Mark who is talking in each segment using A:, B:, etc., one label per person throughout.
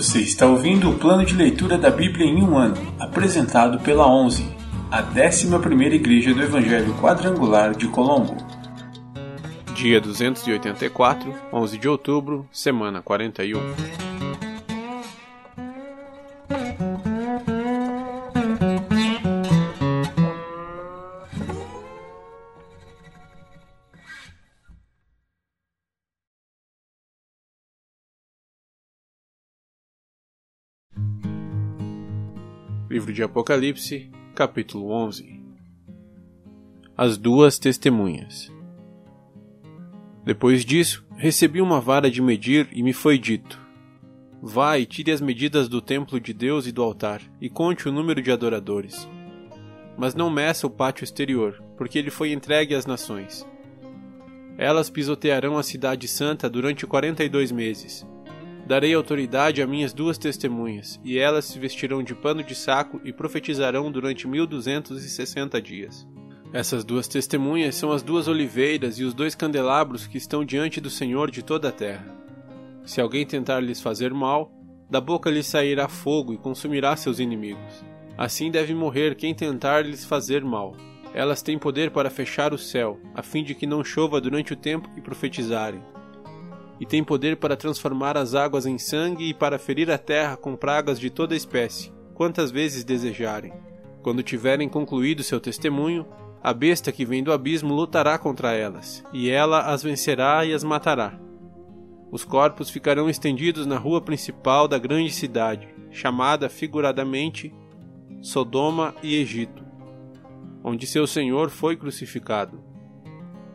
A: Você está ouvindo o plano de leitura da Bíblia em um ano, apresentado pela 11, a 11ª Igreja do Evangelho Quadrangular de Colombo.
B: Dia 284, 11 de outubro, semana 41. Livro de Apocalipse, capítulo 11 As duas testemunhas. Depois disso, recebi uma vara de medir e me foi dito: Vai, tire as medidas do templo de Deus e do altar, e conte o número de adoradores. Mas não meça o pátio exterior, porque ele foi entregue às nações. Elas pisotearão a cidade santa durante quarenta e dois meses Darei autoridade a minhas duas testemunhas, e elas se vestirão de pano de saco e profetizarão durante mil duzentos e sessenta dias. Essas duas testemunhas são as duas oliveiras e os dois candelabros que estão diante do Senhor de toda a terra. Se alguém tentar lhes fazer mal, da boca lhes sairá fogo e consumirá seus inimigos. Assim deve morrer quem tentar lhes fazer mal. Elas têm poder para fechar o céu, a fim de que não chova durante o tempo que profetizarem e tem poder para transformar as águas em sangue e para ferir a terra com pragas de toda espécie, quantas vezes desejarem. Quando tiverem concluído seu testemunho, a besta que vem do abismo lutará contra elas, e ela as vencerá e as matará. Os corpos ficarão estendidos na rua principal da grande cidade, chamada figuradamente Sodoma e Egito, onde seu Senhor foi crucificado.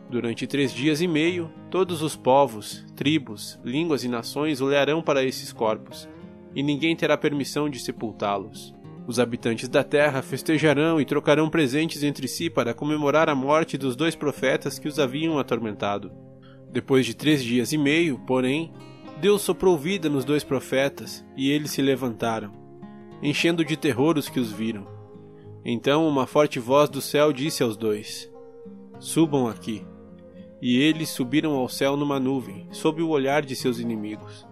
B: Durante três dias e meio, todos os povos, tribos, línguas e nações olharão para esses corpos, e ninguém terá permissão de sepultá-los. Os habitantes da terra festejarão e trocarão presentes entre si para comemorar a morte dos dois profetas que os haviam atormentado. Depois de três dias e meio, porém, Deus soprou vida nos dois profetas, e eles se levantaram, enchendo de terror os que os viram. Então uma forte voz do céu disse aos dois: Subam aqui. E eles subiram ao céu numa nuvem, sob o olhar de seus inimigos.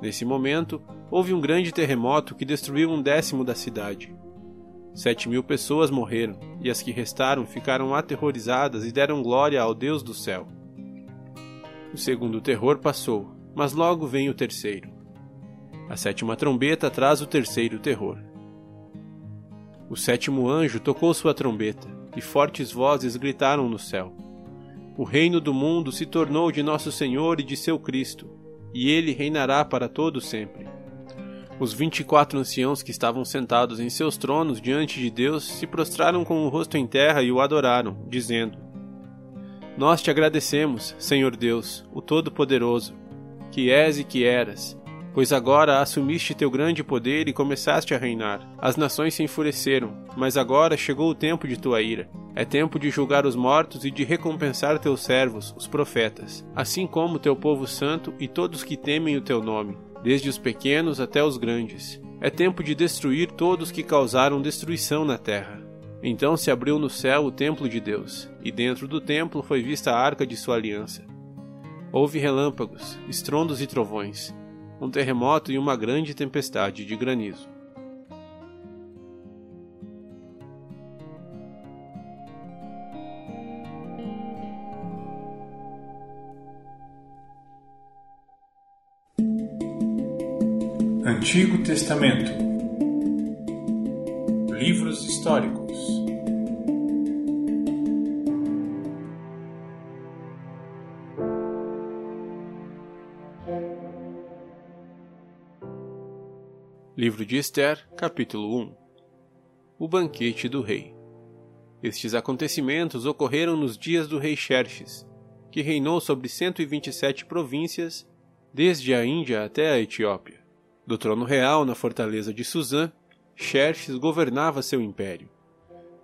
B: Nesse momento, houve um grande terremoto que destruiu um décimo da cidade. Sete mil pessoas morreram, e as que restaram ficaram aterrorizadas e deram glória ao Deus do céu. O segundo terror passou, mas logo vem o terceiro. A sétima trombeta traz o terceiro terror. O sétimo anjo tocou sua trombeta, e fortes vozes gritaram no céu. O reino do mundo se tornou de nosso Senhor e de seu Cristo, e ele reinará para todo sempre. Os vinte e quatro anciãos que estavam sentados em seus tronos diante de Deus se prostraram com o rosto em terra e o adoraram, dizendo: Nós te agradecemos, Senhor Deus, o Todo-Poderoso, que és e que eras, Pois agora assumiste teu grande poder e começaste a reinar. As nações se enfureceram, mas agora chegou o tempo de tua ira. É tempo de julgar os mortos e de recompensar teus servos, os profetas, assim como teu povo santo e todos que temem o teu nome, desde os pequenos até os grandes. É tempo de destruir todos que causaram destruição na terra. Então se abriu no céu o templo de Deus, e dentro do templo foi vista a arca de sua aliança. Houve relâmpagos, estrondos e trovões um terremoto e uma grande tempestade de granizo.
A: Antigo Testamento Livros históricos
B: Livro de Esther, capítulo 1 O banquete do rei. Estes acontecimentos ocorreram nos dias do rei Xerxes, que reinou sobre 127 províncias, desde a Índia até a Etiópia. Do trono real na fortaleza de Suzã, Xerxes governava seu império.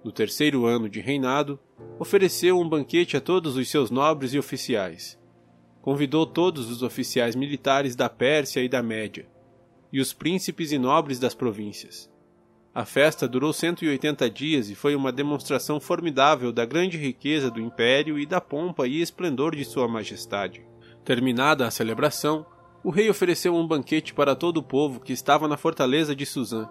B: No terceiro ano de reinado, ofereceu um banquete a todos os seus nobres e oficiais. Convidou todos os oficiais militares da Pérsia e da Média e os príncipes e nobres das províncias. A festa durou 180 dias e foi uma demonstração formidável da grande riqueza do império e da pompa e esplendor de Sua Majestade. Terminada a celebração, O rei ofereceu um banquete para todo o povo que estava na fortaleza de Suzã,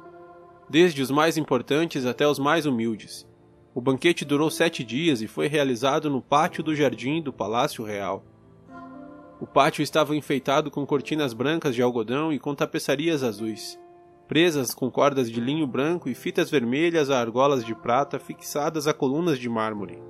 B: desde os mais importantes até os mais humildes. O banquete durou sete dias e foi realizado no pátio do jardim do Palácio Real. O pátio estava enfeitado com cortinas brancas de algodão e com tapeçarias azuis, presas com cordas de linho branco e fitas vermelhas a argolas de prata fixadas a colunas de mármore.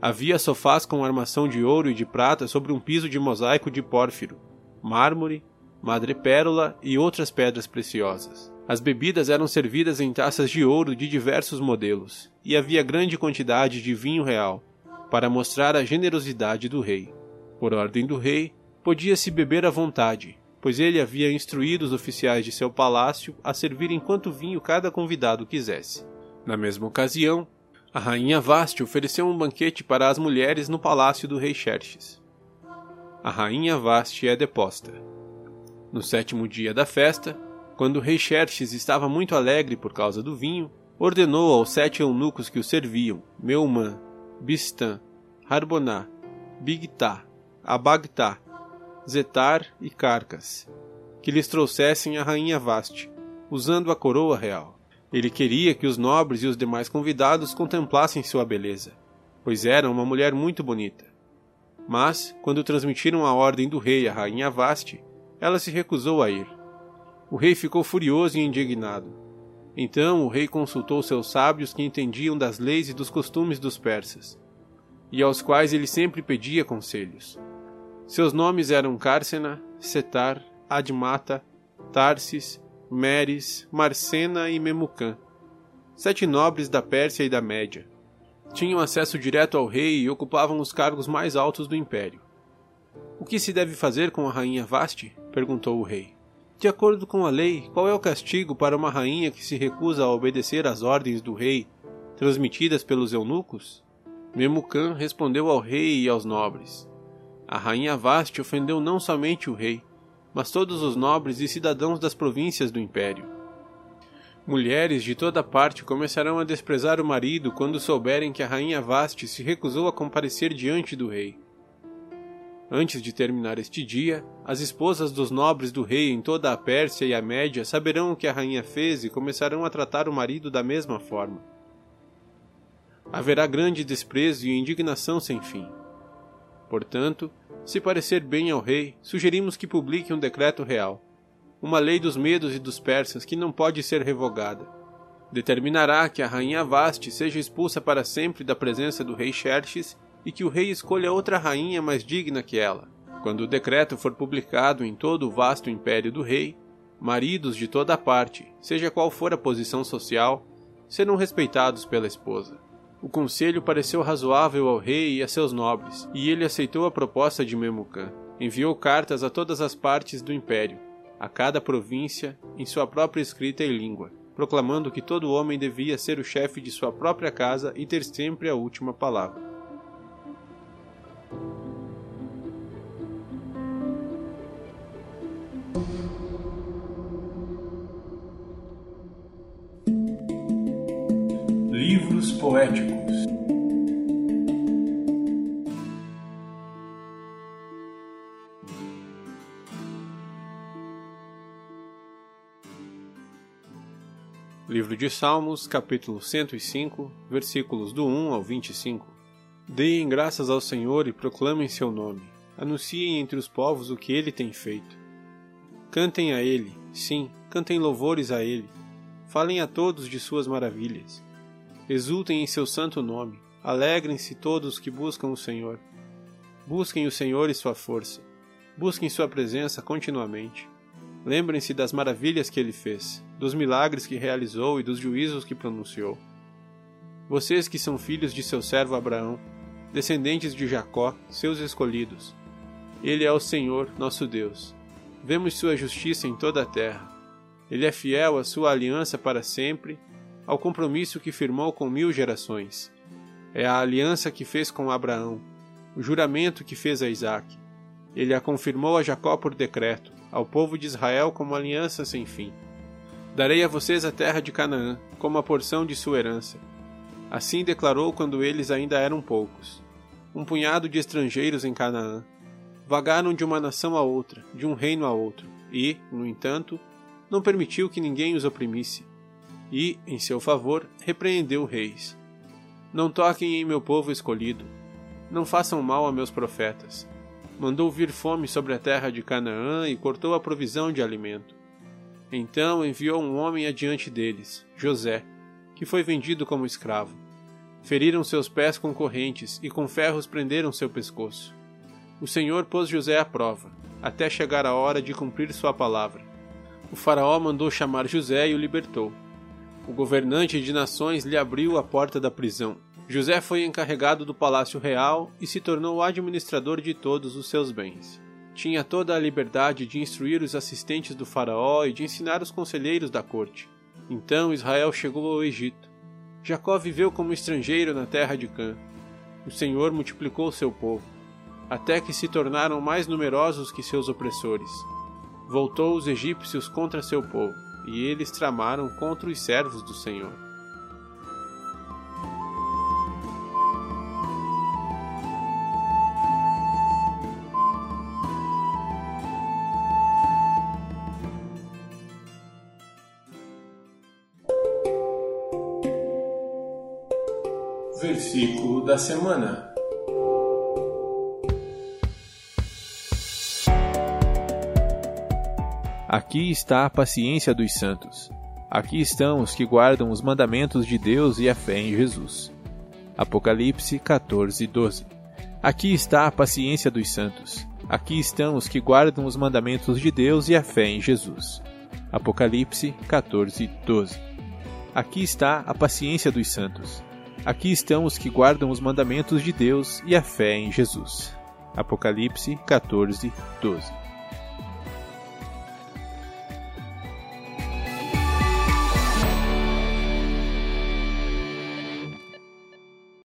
B: Havia sofás com armação de ouro e de prata sobre um piso de mosaico de pórfiro, mármore, madrepérola e outras pedras preciosas. As bebidas eram servidas em taças de ouro de diversos modelos, e havia grande quantidade de vinho real, para mostrar a generosidade do rei. Por ordem do rei, podia-se beber à vontade, pois ele havia instruído os oficiais de seu palácio a servirem quanto vinho cada convidado quisesse. Na mesma ocasião, a rainha Vaste ofereceu um banquete para as mulheres no palácio do rei Xerxes. A rainha Vaste é deposta. No sétimo dia da festa, quando o rei Xerxes estava muito alegre por causa do vinho, ordenou aos sete eunucos que o serviam, Meumã, Bistã, Harboná, Bigtá, Abagtá Zetar e Carcas, que lhes trouxessem a rainha Vaste, usando a coroa real. Ele queria que os nobres e os demais convidados contemplassem sua beleza, pois era uma mulher muito bonita. Mas, quando transmitiram a ordem do rei à rainha Vaste, ela se recusou a ir. O rei ficou furioso e indignado. Então o rei consultou seus sábios que entendiam das leis e dos costumes dos persas, e aos quais ele sempre pedia conselhos. Seus nomes eram Cárcena, Setar, Admata, Tarsis, Meres, Marcena e Memucã, sete nobres da Pérsia e da Média. Tinham acesso direto ao rei e ocupavam os cargos mais altos do império. O que se deve fazer com a rainha Vaste? perguntou o rei. De acordo com a lei, qual é o castigo para uma rainha que se recusa a obedecer às ordens do rei, transmitidas pelos eunucos? Memucã respondeu ao rei e aos nobres: a rainha Vaste ofendeu não somente o rei, mas todos os nobres e cidadãos das províncias do império. Mulheres de toda parte começarão a desprezar o marido quando souberem que a rainha Vaste se recusou a comparecer diante do rei. Antes de terminar este dia, as esposas dos nobres do rei em toda a Pérsia e a Média saberão o que a rainha fez e começarão a tratar o marido da mesma forma. Haverá grande desprezo e indignação sem fim. Portanto, se parecer bem ao rei, sugerimos que publique um decreto real, uma lei dos medos e dos persas que não pode ser revogada. Determinará que a rainha Vaste seja expulsa para sempre da presença do rei Xerxes e que o rei escolha outra rainha mais digna que ela. Quando o decreto for publicado em todo o vasto império do rei, maridos de toda parte, seja qual for a posição social, serão respeitados pela esposa. O conselho pareceu razoável ao rei e a seus nobres, e ele aceitou a proposta de Memucan. Enviou cartas a todas as partes do império, a cada província, em sua própria escrita e língua, proclamando que todo homem devia ser o chefe de sua própria casa e ter sempre a última palavra. Livro de Salmos, capítulo 105, versículos do 1 ao 25. Deem graças ao Senhor e proclamem seu nome. Anunciem entre os povos o que ele tem feito. Cantem a ele, sim, cantem louvores a ele. Falem a todos de suas maravilhas. Exultem em seu santo nome. Alegrem-se todos que buscam o Senhor. Busquem o Senhor e sua força. Busquem sua presença continuamente. Lembrem-se das maravilhas que ele fez, dos milagres que realizou e dos juízos que pronunciou. Vocês que são filhos de seu servo Abraão, descendentes de Jacó, seus escolhidos. Ele é o Senhor, nosso Deus. Vemos sua justiça em toda a terra. Ele é fiel à sua aliança para sempre ao compromisso que firmou com mil gerações. É a aliança que fez com Abraão, o juramento que fez a Isaac. Ele a confirmou a Jacó por decreto, ao povo de Israel como aliança sem fim. Darei a vocês a terra de Canaã, como a porção de sua herança. Assim declarou quando eles ainda eram poucos. Um punhado de estrangeiros em Canaã. Vagaram de uma nação a outra, de um reino a outro, e, no entanto, não permitiu que ninguém os oprimisse. E, em seu favor, repreendeu reis. Não toquem em meu povo escolhido, não façam mal a meus profetas. Mandou vir fome sobre a terra de Canaã e cortou a provisão de alimento. Então enviou um homem adiante deles, José, que foi vendido como escravo. Feriram seus pés com correntes e com ferros prenderam seu pescoço. O Senhor pôs José à prova, até chegar a hora de cumprir sua palavra. O Faraó mandou chamar José e o libertou. O governante de nações lhe abriu a porta da prisão. José foi encarregado do palácio real e se tornou administrador de todos os seus bens. Tinha toda a liberdade de instruir os assistentes do Faraó e de ensinar os conselheiros da corte. Então Israel chegou ao Egito. Jacó viveu como estrangeiro na terra de Cã. O Senhor multiplicou seu povo, até que se tornaram mais numerosos que seus opressores. Voltou os egípcios contra seu povo, e eles tramaram contra os servos do Senhor.
A: Versículo da semana.
C: Aqui está a paciência dos santos. Aqui estão os que guardam os mandamentos de Deus e a fé em Jesus. Apocalipse 14, 12. Aqui está a paciência dos santos. Aqui estão os que guardam os mandamentos de Deus e a fé em Jesus. Apocalipse 14, 12. Aqui está a paciência dos santos. Aqui estão os que guardam os mandamentos de Deus e a fé em Jesus. Apocalipse 14, 12.